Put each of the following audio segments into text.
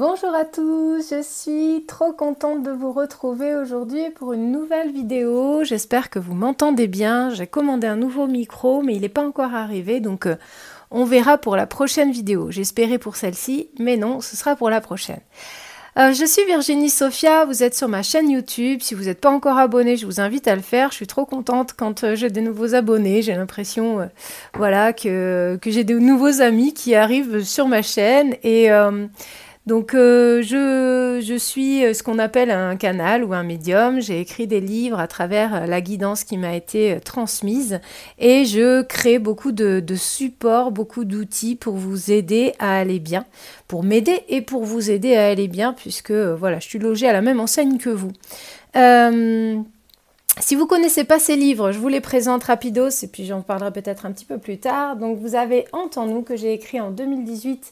Bonjour à tous, je suis trop contente de vous retrouver aujourd'hui pour une nouvelle vidéo. J'espère que vous m'entendez bien. J'ai commandé un nouveau micro, mais il n'est pas encore arrivé, donc euh, on verra pour la prochaine vidéo. J'espérais pour celle-ci, mais non, ce sera pour la prochaine. Euh, je suis Virginie Sophia, vous êtes sur ma chaîne YouTube. Si vous n'êtes pas encore abonné, je vous invite à le faire. Je suis trop contente quand euh, j'ai des nouveaux abonnés. J'ai l'impression que j'ai de nouveaux amis qui arrivent sur ma chaîne. Et donc euh, je, suis euh, ce qu'on appelle un canal ou un médium. J'ai écrit des livres à travers euh, la guidance qui m'a été transmise et je crée beaucoup de, supports, beaucoup d'outils pour vous aider à aller bien, pour m'aider et pour vous aider à aller bien puisque voilà, je suis logée à la même enseigne que vous. si vous connaissez pas ces livres, je vous les présente rapidos et puis j'en parlerai peut-être un petit peu plus tard. Donc vous avez Entends-nous que j'ai écrit en 2018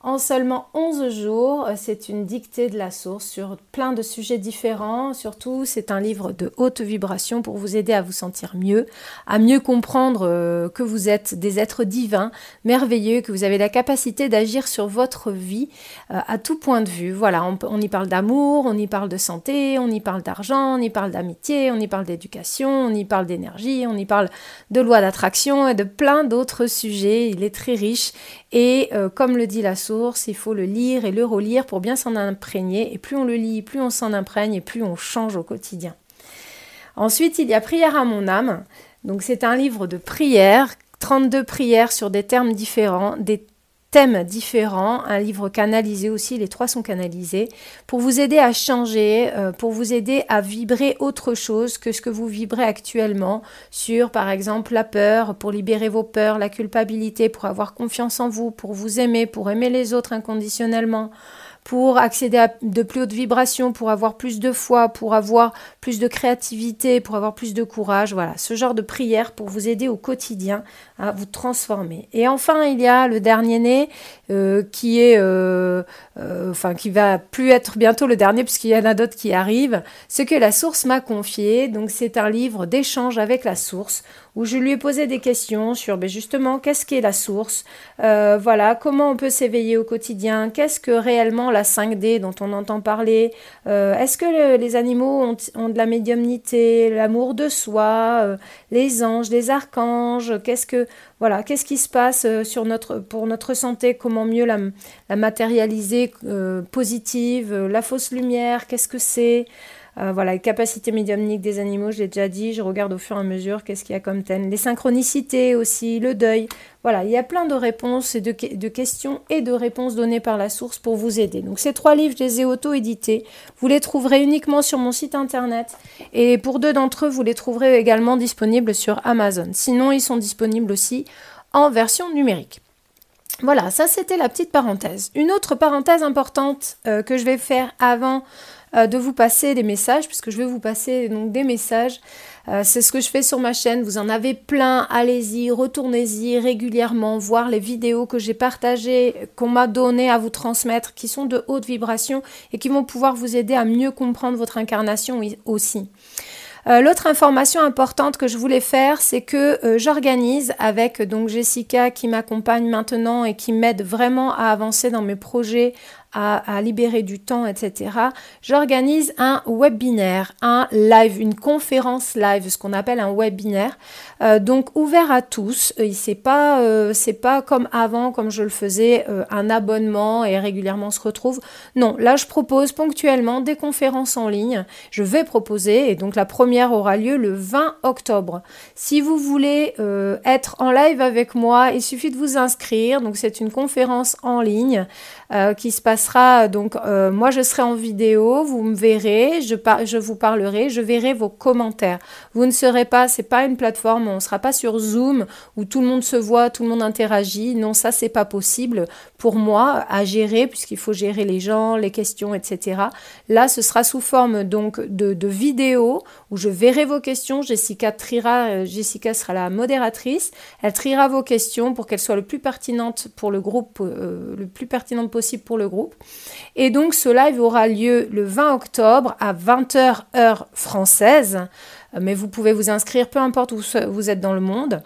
en seulement 11 jours. Euh, c'est une dictée de la source sur plein de sujets différents. Surtout, c'est un livre de haute vibration pour vous aider à vous sentir mieux, à mieux comprendre euh, que vous êtes des êtres divins, merveilleux, que vous avez la capacité d'agir sur votre vie euh, à tout point de vue. Voilà, on, y parle d'amour, on y parle de santé, on y parle d'argent, on y parle d'amitié, on y parle d'éducation, on y parle d'énergie, on y parle de loi d'attraction et de plein d'autres sujets. Il est très riche et comme le dit la source, il faut le lire et le relire pour bien s'en imprégner. Et plus on le lit, plus on s'en imprègne et plus on change au quotidien. Ensuite, il y a Prière à mon âme. Donc c'est un livre de prières, 32 prières sur des termes différents, des thèmes différents, un livre canalisé aussi, les trois sont canalisés, pour vous aider à changer, euh, pour vous aider à vibrer autre chose que ce que vous vibrez actuellement sur, par exemple, la peur, pour libérer vos peurs, la culpabilité, pour avoir confiance en vous, pour vous aimer, pour aimer les autres inconditionnellement, pour accéder à de plus hautes vibrations, pour avoir plus de foi, pour avoir plus de créativité, pour avoir plus de courage. Voilà, ce genre de prière pour vous aider au quotidien à vous transformer. Et enfin, il y a le dernier né euh, qui est, euh, euh, enfin, qui va plus être bientôt le dernier puisqu'il y en a d'autres qui arrivent. Ce que la source m'a confié. Donc, c'est un livre d'échange avec la source où je lui ai posé des questions sur ben, justement qu'est-ce qu'est la source, euh, voilà, comment on peut s'éveiller au quotidien, qu'est-ce que réellement la 5D dont on entend parler, euh, est-ce que les animaux ont, de la médiumnité, l'amour de soi, euh, les anges, les archanges, qu'est-ce que voilà, qu'est-ce qui se passe pour notre santé, comment mieux la matérialiser positive, la fausse lumière, qu'est-ce que c'est euh, voilà, les capacités médiumniques des animaux, je l'ai déjà dit, je regarde au fur et à mesure qu'est-ce qu'il y a comme thème. Les synchronicités aussi, le deuil. Voilà, il y a plein de réponses et de, questions et de réponses données par la source pour vous aider. Donc ces trois livres, je les ai auto-édités. Vous les trouverez uniquement sur mon site internet. Et pour deux d'entre eux, vous les trouverez également disponibles sur Amazon. Sinon, ils sont disponibles aussi en version numérique. Voilà, ça c'était la petite parenthèse. Une autre parenthèse importante euh, que je vais faire avant de vous passer des messages, puisque je vais vous passer donc des messages. Euh, c'est ce que je fais sur ma chaîne. Vous en avez plein. Allez-y, retournez-y régulièrement, voir les vidéos que j'ai partagées, qu'on m'a donné à vous transmettre, qui sont de haute vibration et qui vont pouvoir vous aider à mieux comprendre votre incarnation aussi. Euh, l'autre information importante que je voulais faire, c'est que j'organise avec donc Jessica qui m'accompagne maintenant et qui m'aide vraiment à avancer dans mes projets, à, libérer du temps, etc., j'organise un webinaire, un live, une conférence live, ce qu'on appelle un webinaire, euh, donc ouvert à tous. Euh, c'est pas, euh, c'est pas comme avant, comme je le faisais, un abonnement et régulièrement on se retrouve. Non, là je propose ponctuellement des conférences en ligne. Je vais proposer et donc la première aura lieu le 20 octobre. Si vous voulez être en live avec moi, il suffit de vous inscrire. Donc c'est une conférence en ligne qui se passe sera donc, euh, moi je serai en vidéo, vous me verrez, je, je vous parlerai, je verrai vos commentaires. Vous ne serez pas, c'est pas une plateforme, on ne sera pas sur Zoom où tout le monde se voit, tout le monde interagit. Non, ça c'est pas possible pour moi à gérer puisqu'il faut gérer les gens, les questions, etc. Là, ce sera sous forme donc de, de vidéo où je verrai vos questions. Jessica triera, euh, Jessica sera la modératrice. Elle triera vos questions pour qu'elles soient le plus pertinentes pour le groupe, euh, le plus pertinentes possible pour le groupe. Et donc, ce live aura lieu le 20 octobre à 20h heure française. Euh, mais vous pouvez vous inscrire peu importe où vous êtes dans le monde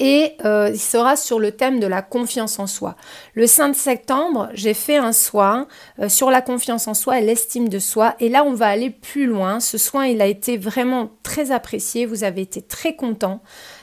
et euh, il sera sur le thème de la confiance en soi. Le 5 septembre, j'ai fait un soin euh, sur la confiance en soi et l'estime de soi. Et là, on va aller plus loin. Ce soin, il a été vraiment très apprécié. Vous avez été très content.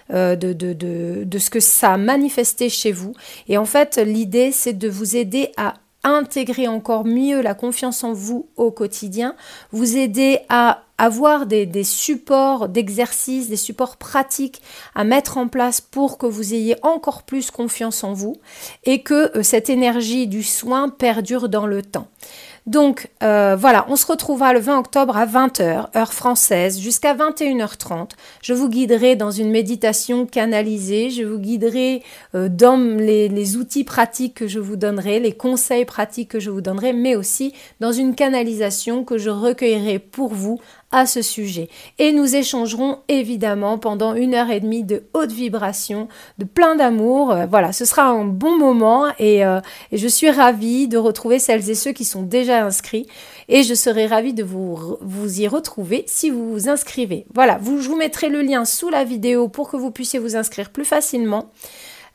De, de, de, de ce que ça a manifesté chez vous. Et en fait, l'idée, c'est de vous aider à intégrer encore mieux la confiance en vous au quotidien, vous aider à avoir des, supports d'exercice, des supports pratiques à mettre en place pour que vous ayez encore plus confiance en vous et que euh, cette énergie du soin perdure dans le temps. Donc euh, voilà, on se retrouvera le 20 octobre à 20h, heure française, jusqu'à 21h30. Je vous guiderai dans une méditation canalisée, je vous guiderai euh, dans les, les, outils pratiques que je vous donnerai, les conseils pratiques que je vous donnerai, mais aussi dans une canalisation que je recueillerai pour vous à ce sujet. Et nous échangerons évidemment pendant une heure et demie de haute vibration, de plein d'amour. Euh, voilà, ce sera un bon moment et, euh, et, je suis ravie de retrouver celles et ceux qui sont déjà inscrits et je serai ravie de vous, vous y retrouver si vous vous inscrivez. Voilà, vous, je vous mettrai le lien sous la vidéo pour que vous puissiez vous inscrire plus facilement.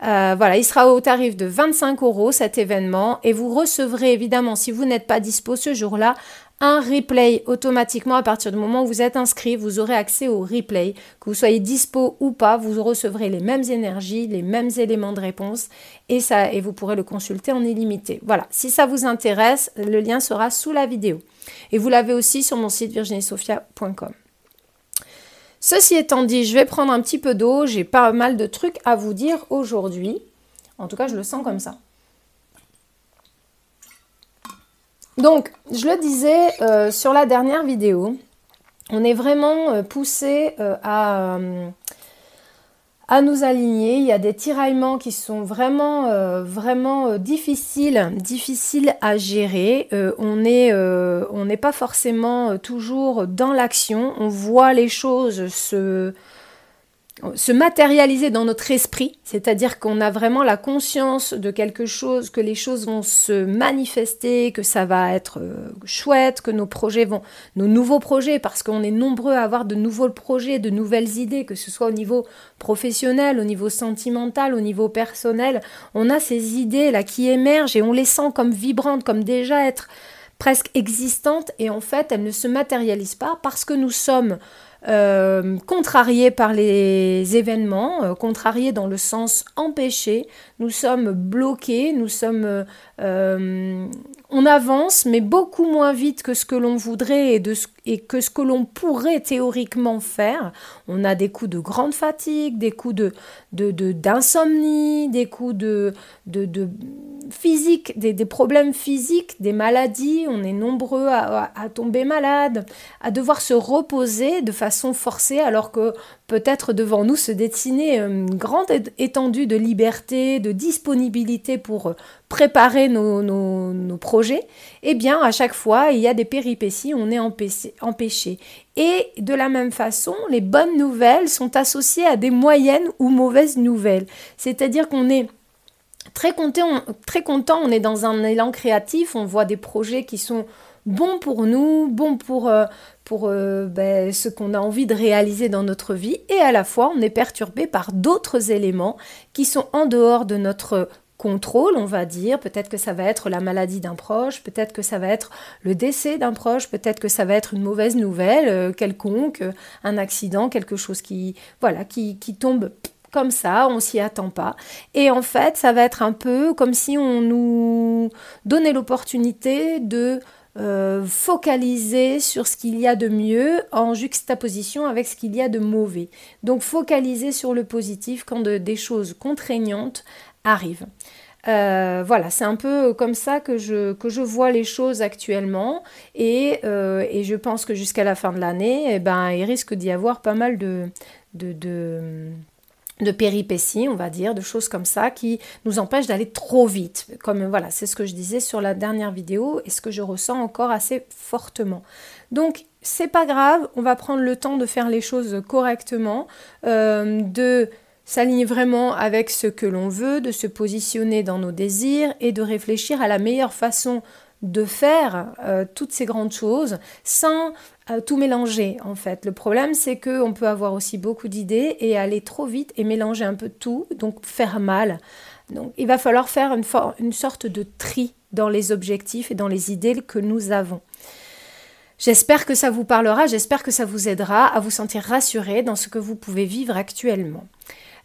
Euh, voilà, il sera au tarif de 25 euros cet événement et vous recevrez évidemment, si vous n'êtes pas dispo ce jour-là, un replay automatiquement à partir du moment où vous êtes inscrit. Vous aurez accès au replay. Que vous soyez dispo ou pas, vous recevrez les mêmes énergies, les mêmes éléments de réponse et, ça, et vous pourrez le consulter en illimité. Voilà, si ça vous intéresse, le lien sera sous la vidéo. Et vous l'avez aussi sur mon site virginiesophia.com. Ceci étant dit, je vais prendre un petit peu d'eau. J'ai pas mal de trucs à vous dire aujourd'hui. En tout cas, je le sens comme ça. Donc, je le disais euh, sur la dernière vidéo, on est vraiment euh, poussé euh, à, à, nous aligner. Il y a des tiraillements qui sont vraiment, vraiment difficiles, difficiles à gérer. on n'est pas forcément toujours dans l'action. On voit les choses se se matérialiser dans notre esprit, c'est-à-dire qu'on a vraiment la conscience de quelque chose, que les choses vont se manifester, que ça va être euh, chouette, que nos projets vont, nos nouveaux projets, parce qu'on est nombreux à avoir de nouveaux projets, de nouvelles idées, que ce soit au niveau professionnel, au niveau sentimental, au niveau personnel, on a ces idées là qui émergent et on les sent comme vibrantes, comme déjà être presque existantes, et en fait elles ne se matérialisent pas parce que nous sommes euh, contrariés par les événements, euh, contrariés dans le sens empêché. Nous sommes bloqués, nous sommes, euh, on avance, mais beaucoup moins vite que ce que l'on voudrait et, de et que ce que l'on pourrait théoriquement faire. On a des coups de grande fatigue, des coups de d'insomnie, de, des coups de, physiques, des, problèmes physiques, des maladies. On est nombreux à, tomber malade, à devoir se reposer de façon forcée, alors que peut-être devant nous se dessinait une grande étendue de liberté, de disponibilité pour préparer nos, nos, projets. Eh bien, à chaque fois, il y a des péripéties, on est empêché. Et de la même façon, les bonnes nouvelles sont associées à des moyennes ou mauvaises nouvelles. C'est-à-dire qu'on est très content, très content, on est dans un élan créatif, on voit des projets qui sont bons pour nous, bons pour, euh, euh, ben, ce qu'on a envie de réaliser dans notre vie, et à la fois on est perturbé par d'autres éléments qui sont en dehors de notre contrôle, on va dire. Peut-être que ça va être la maladie d'un proche, peut-être que ça va être le décès d'un proche, peut-être que ça va être une mauvaise nouvelle euh, quelconque, un accident, quelque chose qui, voilà, qui, qui tombe comme ça, on s'y attend pas. Et en fait, ça va être un peu comme si on nous donnait l'opportunité de euh, focaliser sur ce qu'il y a de mieux en juxtaposition avec ce qu'il y a de mauvais. Donc focaliser sur le positif quand des choses contraignantes arrivent. Euh, voilà, c'est un peu comme ça que je, que je vois les choses actuellement. Et, euh, et je pense que jusqu'à la fin de l'année, eh ben, il risque d'y avoir pas mal de, de, de péripéties, on va dire, de choses comme ça qui nous empêchent d'aller trop vite. Comme voilà, c'est ce que je disais sur la dernière vidéo et ce que je ressens encore assez fortement. Donc c'est pas grave, on va prendre le temps de faire les choses correctement, euh, de s'aligner vraiment avec ce que l'on veut, de se positionner dans nos désirs et de réfléchir à la meilleure façon de faire euh, toutes ces grandes choses sans euh, tout mélanger en fait. Le problème c'est que on peut avoir aussi beaucoup d'idées et aller trop vite et mélanger un peu tout, donc faire mal. Donc il va falloir faire une, une sorte de tri dans les objectifs et dans les idées que nous avons. J'espère que ça vous parlera, j'espère que ça vous aidera à vous sentir rassuré dans ce que vous pouvez vivre actuellement.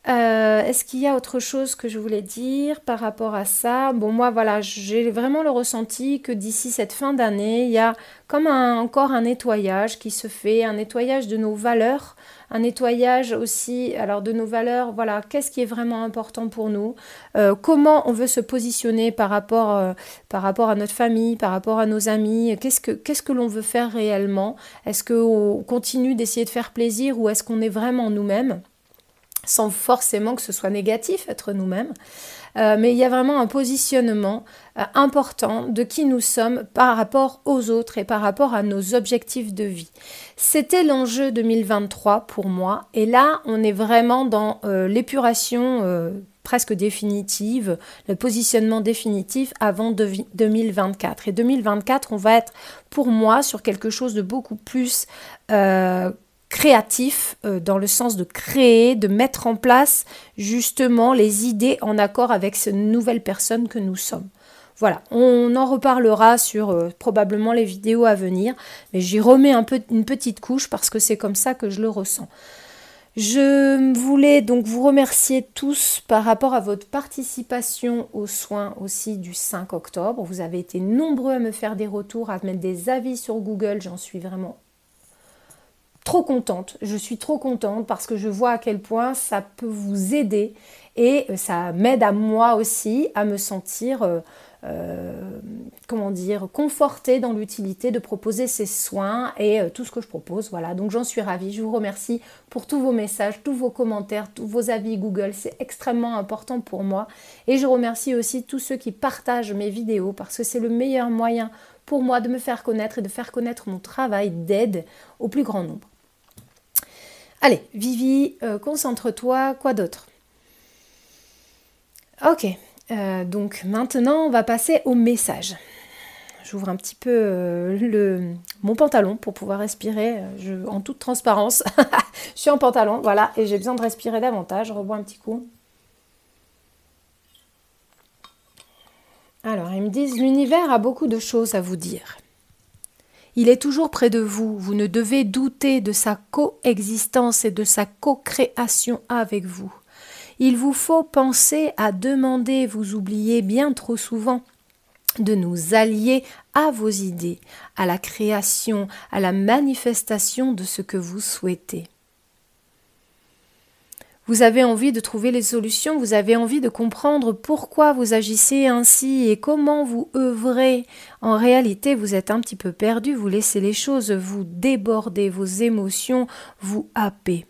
Euh, est-ce qu'il y a autre chose que je voulais dire par rapport à ça? Bon, moi, voilà, j'ai vraiment le ressenti que d'ici cette fin d'année, il y a comme encore un nettoyage qui se fait, un nettoyage de nos valeurs, un nettoyage aussi, alors de nos valeurs, voilà, qu'est-ce qui est vraiment important pour nous, euh, comment on veut se positionner par rapport, euh, par rapport à notre famille, par rapport à nos amis, qu'est-ce que, qu'est-ce que l'on veut faire réellement? Est-ce qu'on continue d'essayer de faire plaisir ou est-ce qu'on est vraiment nous-mêmes? Sans forcément que ce soit négatif, être nous-mêmes. Euh, mais il y a vraiment un positionnement euh, important de qui nous sommes par rapport aux autres et par rapport à nos objectifs de vie. C'était l'enjeu 2023 pour moi. Et là, on est vraiment dans euh, l'épuration presque définitive, le positionnement définitif avant 2024. Et 2024, on va être pour moi sur quelque chose de beaucoup plus créatif euh, dans le sens de créer, de mettre en place justement les idées en accord avec cette nouvelle personne que nous sommes. Voilà, on en reparlera sur euh, probablement les vidéos à venir, mais j'y remets une petite couche parce que c'est comme ça que je le ressens. Je voulais donc vous remercier tous par rapport à votre participation aux soins aussi du 5 octobre. Vous avez été nombreux à me faire des retours, à mettre des avis sur Google, j'en suis vraiment trop contente. Je suis trop contente parce que je vois à quel point ça peut vous aider et euh, ça m'aide à moi aussi à me sentir, euh, euh, comment dire, confortée dans l'utilité de proposer ces soins et tout ce que je propose. Voilà, donc j'en suis ravie. Je vous remercie pour tous vos messages, tous vos commentaires, tous vos avis Google. C'est extrêmement important pour moi. Et je remercie aussi tous ceux qui partagent mes vidéos parce que c'est le meilleur moyen pour moi de me faire connaître et de faire connaître mon travail d'aide au plus grand nombre. Allez, Vivi, euh, concentre-toi, quoi d'autre? Ok, euh, donc maintenant on va passer au message. J'ouvre un petit peu euh, mon pantalon pour pouvoir respirer en toute transparence. je suis en pantalon, voilà, et j'ai besoin de respirer davantage. Je rebois un petit coup. Alors, ils me disent l'univers a beaucoup de choses à vous dire. Il est toujours près de vous, vous ne devez douter de sa coexistence et de sa co-création avec vous. Il vous faut penser à demander, vous oubliez bien trop souvent, de nous allier à vos idées, à la création, à la manifestation de ce que vous souhaitez. Vous avez envie de trouver les solutions, vous avez envie de comprendre pourquoi vous agissez ainsi et comment vous œuvrez. En réalité, vous êtes un petit peu perdu, vous laissez les choses vous déborder, vos émotions vous happer.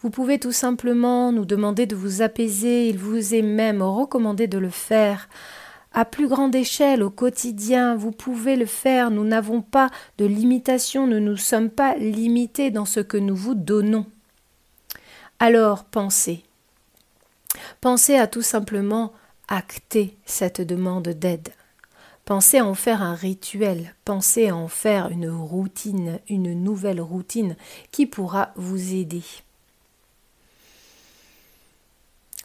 Vous pouvez tout simplement nous demander de vous apaiser, il vous est même recommandé de le faire. À plus grande échelle, au quotidien, vous pouvez le faire, nous n'avons pas de limitation, nous ne nous sommes pas limités dans ce que nous vous donnons. Alors pensez. Pensez à tout simplement acter cette demande d'aide. Pensez à en faire un rituel, pensez à en faire une routine, une nouvelle routine qui pourra vous aider.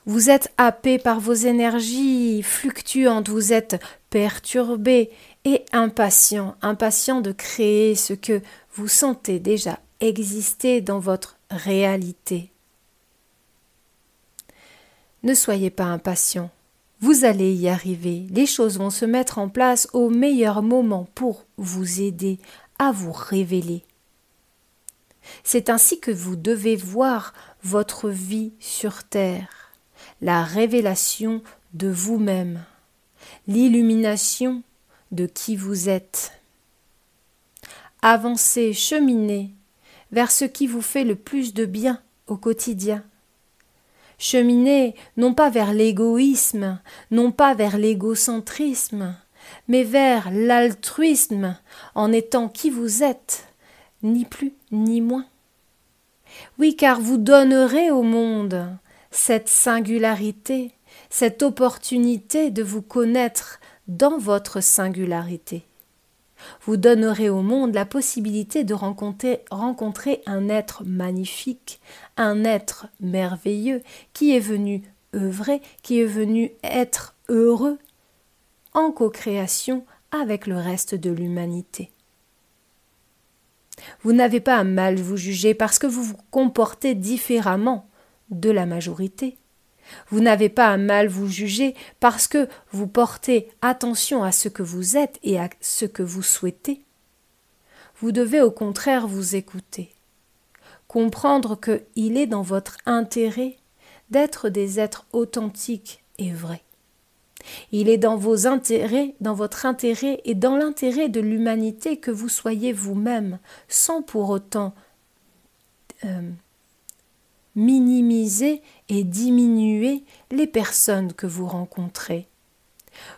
Vous êtes happé par vos énergies fluctuantes, vous êtes perturbé et impatient, impatient de créer ce que vous sentez déjà exister dans votre réalité. Ne soyez pas impatient. Vous allez y arriver. Les choses vont se mettre en place au meilleur moment pour vous aider à vous révéler. C'est ainsi que vous devez voir votre vie sur Terre, la révélation de vous-même, l'illumination de qui vous êtes. Avancez, cheminez vers ce qui vous fait le plus de bien au quotidien. Cheminez non pas vers l'égoïsme, non pas vers l'égocentrisme, mais vers l'altruisme en étant qui vous êtes, ni plus ni moins. Oui, car vous donnerez au monde cette singularité, cette opportunité de vous connaître dans votre singularité. Vous donnerez au monde la possibilité de rencontrer, un être magnifique, un être merveilleux qui est venu œuvrer, qui est venu être heureux en co-création avec le reste de l'humanité. Vous n'avez pas à mal vous juger parce que vous vous comportez différemment de la majorité. Vous n'avez pas à mal vous juger parce que vous portez attention à ce que vous êtes et à ce que vous souhaitez. Vous devez au contraire vous écouter, comprendre qu'il est dans votre intérêt d'être des êtres authentiques et vrais. Il est dans vos intérêts, dans votre intérêt et dans l'intérêt de l'humanité que vous soyez vous-même, sans pour autant euh, minimiser et diminuer les personnes que vous rencontrez.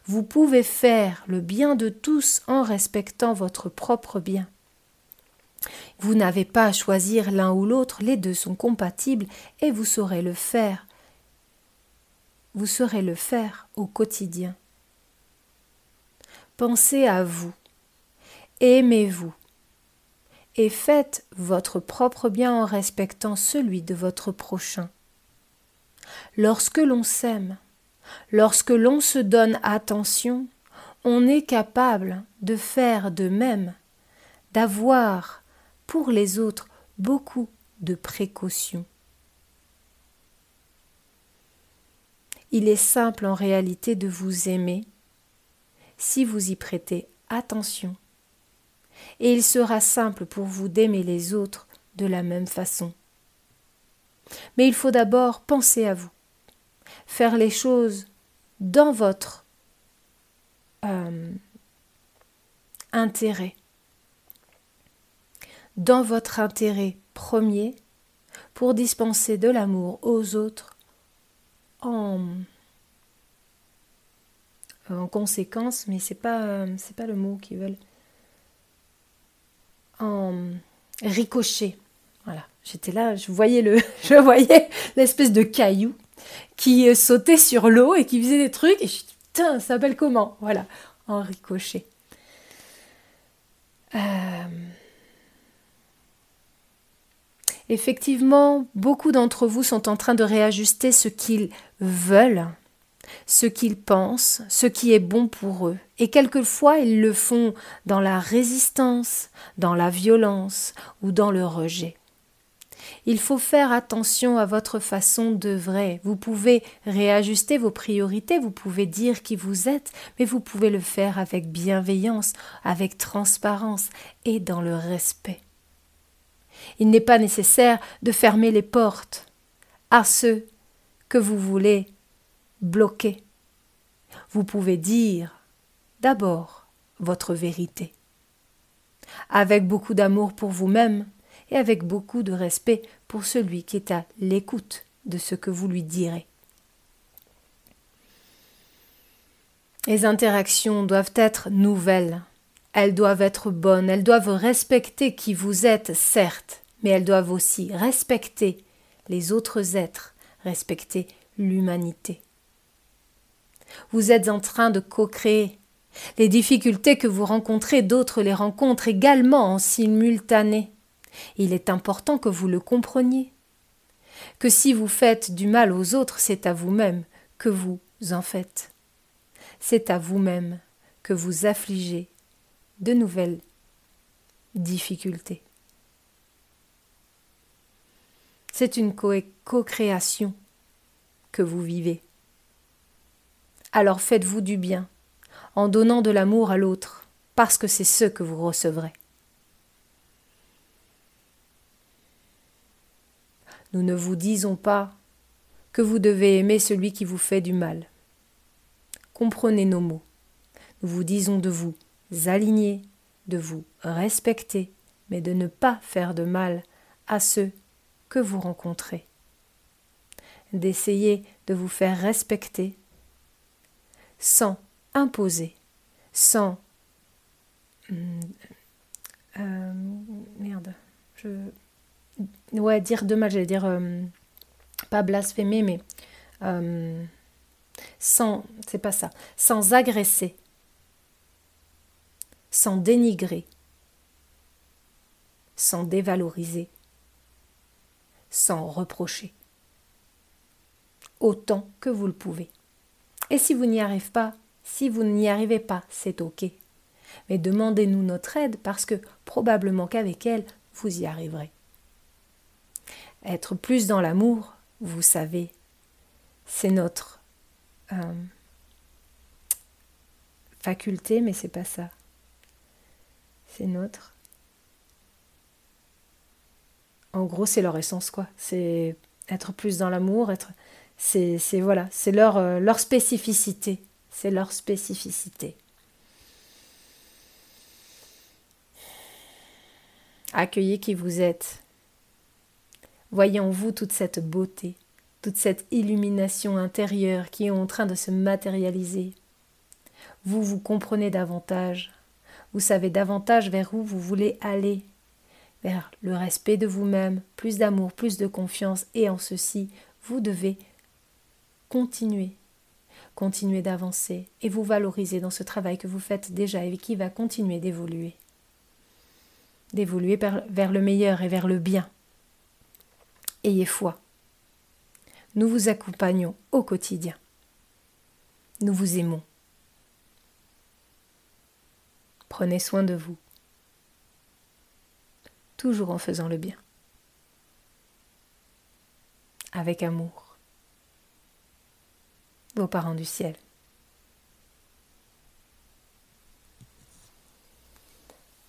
Vous pouvez faire le bien de tous en respectant votre propre bien. Vous n'avez pas à choisir l'un ou l'autre, les deux sont compatibles et vous saurez le faire. Vous saurez le faire au quotidien. Pensez à vous. Aimez-vous et faites votre propre bien en respectant celui de votre prochain. Lorsque l'on s'aime, lorsque l'on se donne attention, on est capable de faire de même, d'avoir pour les autres beaucoup de précautions. Il est simple en réalité de vous aimer si vous y prêtez attention et il sera simple pour vous d'aimer les autres de la même façon. Mais il faut d'abord penser à vous, faire les choses dans votre euh, intérêt, dans votre intérêt premier, pour dispenser de l'amour aux autres en, en conséquence, mais c'est pas c'est pas le mot qu'ils veulent en ricochet. Voilà, j'étais là, je voyais le, je voyais l'espèce de caillou qui euh, sautait sur l'eau et qui faisait des trucs. Et je dit, putain, ça s'appelle comment? Voilà, en ricochet. Euh, effectivement, beaucoup d'entre vous sont en train de réajuster ce qu'ils veulent ce qu'ils pensent, ce qui est bon pour eux, et quelquefois ils le font dans la résistance, dans la violence ou dans le rejet. Il faut faire attention à votre façon d'œuvrer. Vous pouvez réajuster vos priorités, vous pouvez dire qui vous êtes, mais vous pouvez le faire avec bienveillance, avec transparence et dans le respect. Il n'est pas nécessaire de fermer les portes à ceux que vous voulez bloqué. Vous pouvez dire d'abord votre vérité, avec beaucoup d'amour pour vous-même et avec beaucoup de respect pour celui qui est à l'écoute de ce que vous lui direz. Les interactions doivent être nouvelles, elles doivent être bonnes, elles doivent respecter qui vous êtes, certes, mais elles doivent aussi respecter les autres êtres, respecter l'humanité. Vous êtes en train de co-créer. Les difficultés que vous rencontrez, d'autres les rencontrent également en simultané. Il est important que vous le compreniez. Que si vous faites du mal aux autres, c'est à vous-même que vous en faites. C'est à vous-même que vous affligez de nouvelles difficultés. C'est une co-création que vous vivez. Alors faites-vous du bien, en donnant de l'amour à l'autre, parce que c'est ce que vous recevrez. Nous ne vous disons pas que vous devez aimer celui qui vous fait du mal. comprenez nos mots. Nous vous disons de vous aligner, de vous respecter, mais de ne pas faire de mal à ceux que vous rencontrez. D'essayer de vous faire respecter sans imposer, sans... Hmm, euh, merde, je... Ouais, dire de mal, j'allais dire... Euh, pas blasphémer, mais... Euh, sans... C'est pas ça. Sans agresser, sans dénigrer, sans dévaloriser, sans reprocher, autant que vous le pouvez. Et si vous n'y arrivez pas, si vous n'y arrivez pas, c'est ok. Mais demandez-nous notre aide parce que probablement qu'avec elle, vous y arriverez. Être plus dans l'amour, vous savez, c'est notre euh, faculté, mais c'est pas ça. C'est notre. En gros, c'est leur essence, quoi. C'est être plus dans l'amour, être. C'est voilà, c'est leur, euh, leur spécificité. C'est leur spécificité. Accueillez qui vous êtes. Voyez en vous toute cette beauté, toute cette illumination intérieure qui est en train de se matérialiser. Vous vous comprenez davantage, vous savez davantage vers où vous voulez aller, vers le respect de vous-même, plus d'amour, plus de confiance, et en ceci, vous devez continuer, continuer d'avancer et vous valoriser dans ce travail que vous faites déjà et qui va continuer d'évoluer. D'évoluer vers le meilleur et vers le bien. Ayez foi. Nous vous accompagnons au quotidien. Nous vous aimons. Prenez soin de vous, toujours en faisant le bien, avec amour. Vos parents du ciel.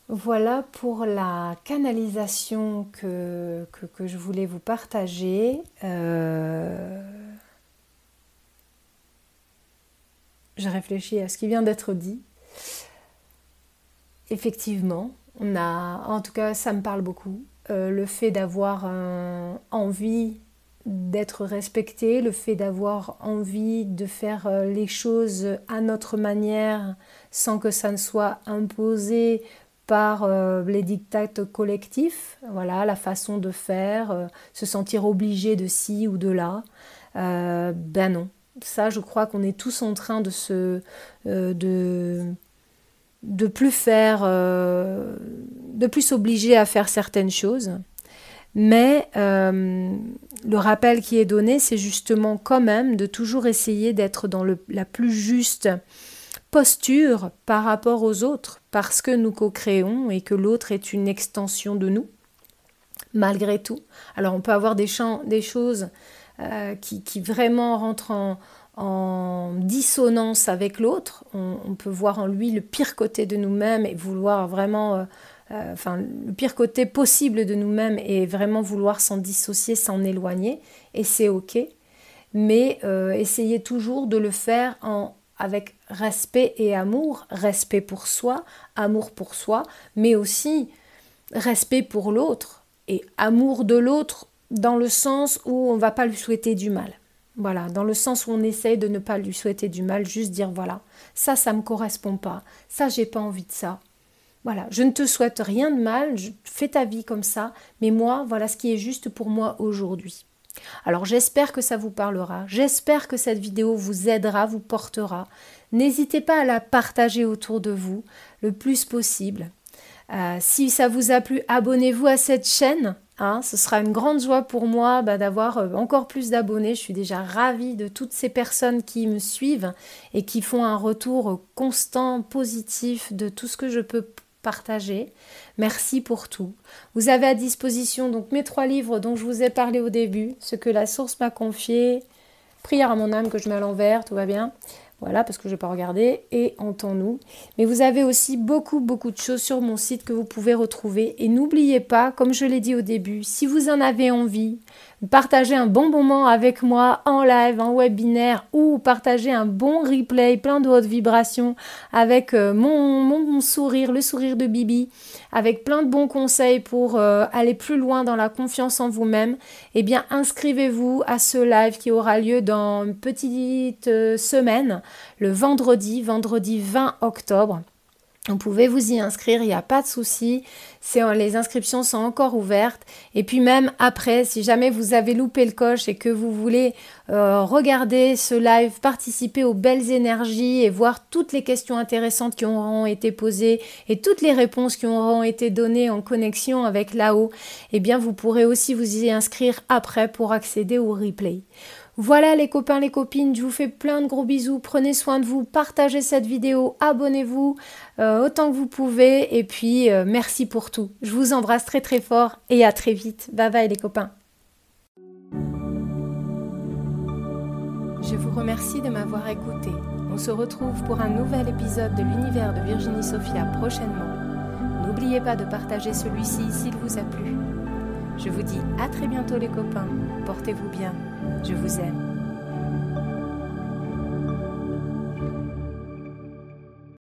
Voilà pour la canalisation que, je voulais vous partager. Euh, je réfléchis à ce qui vient d'être dit effectivement, on a, en tout cas, ça me parle beaucoup. Euh, le fait d'avoir envie d'être respecté, le fait d'avoir envie de faire euh, les choses à notre manière sans que ça ne soit imposé par euh, les dictates collectifs, voilà, la façon de faire, se sentir obligé de ci ou de là, ben non. Ça, je crois qu'on est tous en train de se, de, de plus faire, euh, de plus s'obliger à faire certaines choses. Mais euh, le rappel qui est donné, c'est justement quand même de toujours essayer d'être dans la plus juste posture par rapport aux autres, parce que nous co-créons et que l'autre est une extension de nous, malgré tout. Alors on peut avoir des, choses euh, qui, vraiment rentrent en, en dissonance avec l'autre. On, peut voir en lui le pire côté de nous-mêmes et vouloir vraiment, euh, euh, enfin, le pire côté possible de nous-mêmes et vraiment vouloir s'en dissocier, s'en éloigner. Et c'est ok. Mais euh, essayez toujours de le faire en, avec respect et amour. Respect pour soi, amour pour soi, mais aussi respect pour l'autre et amour de l'autre dans le sens où on ne va pas lui souhaiter du mal. Voilà, dans le sens où on essaye de ne pas lui souhaiter du mal, juste dire voilà, ça, ça me correspond pas, ça, j'ai pas envie de ça. Voilà, je ne te souhaite rien de mal, fais ta vie comme ça, mais moi, voilà ce qui est juste pour moi aujourd'hui. Alors j'espère que ça vous parlera, j'espère que cette vidéo vous aidera, vous portera. N'hésitez pas à la partager autour de vous le plus possible. Euh, si ça vous a plu, abonnez-vous à cette chaîne. Hein. ce sera une grande joie pour moi bah, d'avoir euh, encore plus d'abonnés. Je suis déjà ravie de toutes ces personnes qui me suivent et qui font un retour constant, positif de tout ce que je peux partager. Merci pour tout. Vous avez à disposition donc mes trois livres dont je vous ai parlé au début, ce que la source m'a confié, prière à mon âme que je mets à l'envers, tout va bien. Voilà, parce que je n'ai pas regardé, et entends-nous. Mais vous avez aussi beaucoup, beaucoup de choses sur mon site que vous pouvez retrouver. Et n'oubliez pas, comme je l'ai dit au début, si vous en avez envie, partager un bon moment avec moi en live, en webinaire ou partager un bon replay plein de hautes vibrations avec euh, mon, mon, sourire, le sourire de Bibi, avec plein de bons conseils pour euh, aller plus loin dans la confiance en vous-même, eh bien inscrivez-vous à ce live qui aura lieu dans une petite euh, semaine, le vendredi, vendredi 20 octobre. Vous pouvez vous y inscrire, il n'y a pas de souci. Les inscriptions sont encore ouvertes. Et puis même après, si jamais vous avez loupé le coche et que vous voulez euh, regarder ce live, participer aux belles énergies et voir toutes les questions intéressantes qui auront été posées et toutes les réponses qui auront été données en connexion avec là-haut, eh bien vous pourrez aussi vous y inscrire après pour accéder au replay. Voilà les copains, les copines, je vous fais plein de gros bisous, prenez soin de vous, partagez cette vidéo, abonnez-vous euh, autant que vous pouvez et puis euh, merci pour tout. Je vous embrasse très très fort et à très vite. Bye bye les copains. Je vous remercie de m'avoir écouté. On se retrouve pour un nouvel épisode de l'univers de Virginie Sophia prochainement. N'oubliez pas de partager celui-ci s'il vous a plu. Je vous dis à très bientôt les copains. Portez-vous bien. Je vous aime.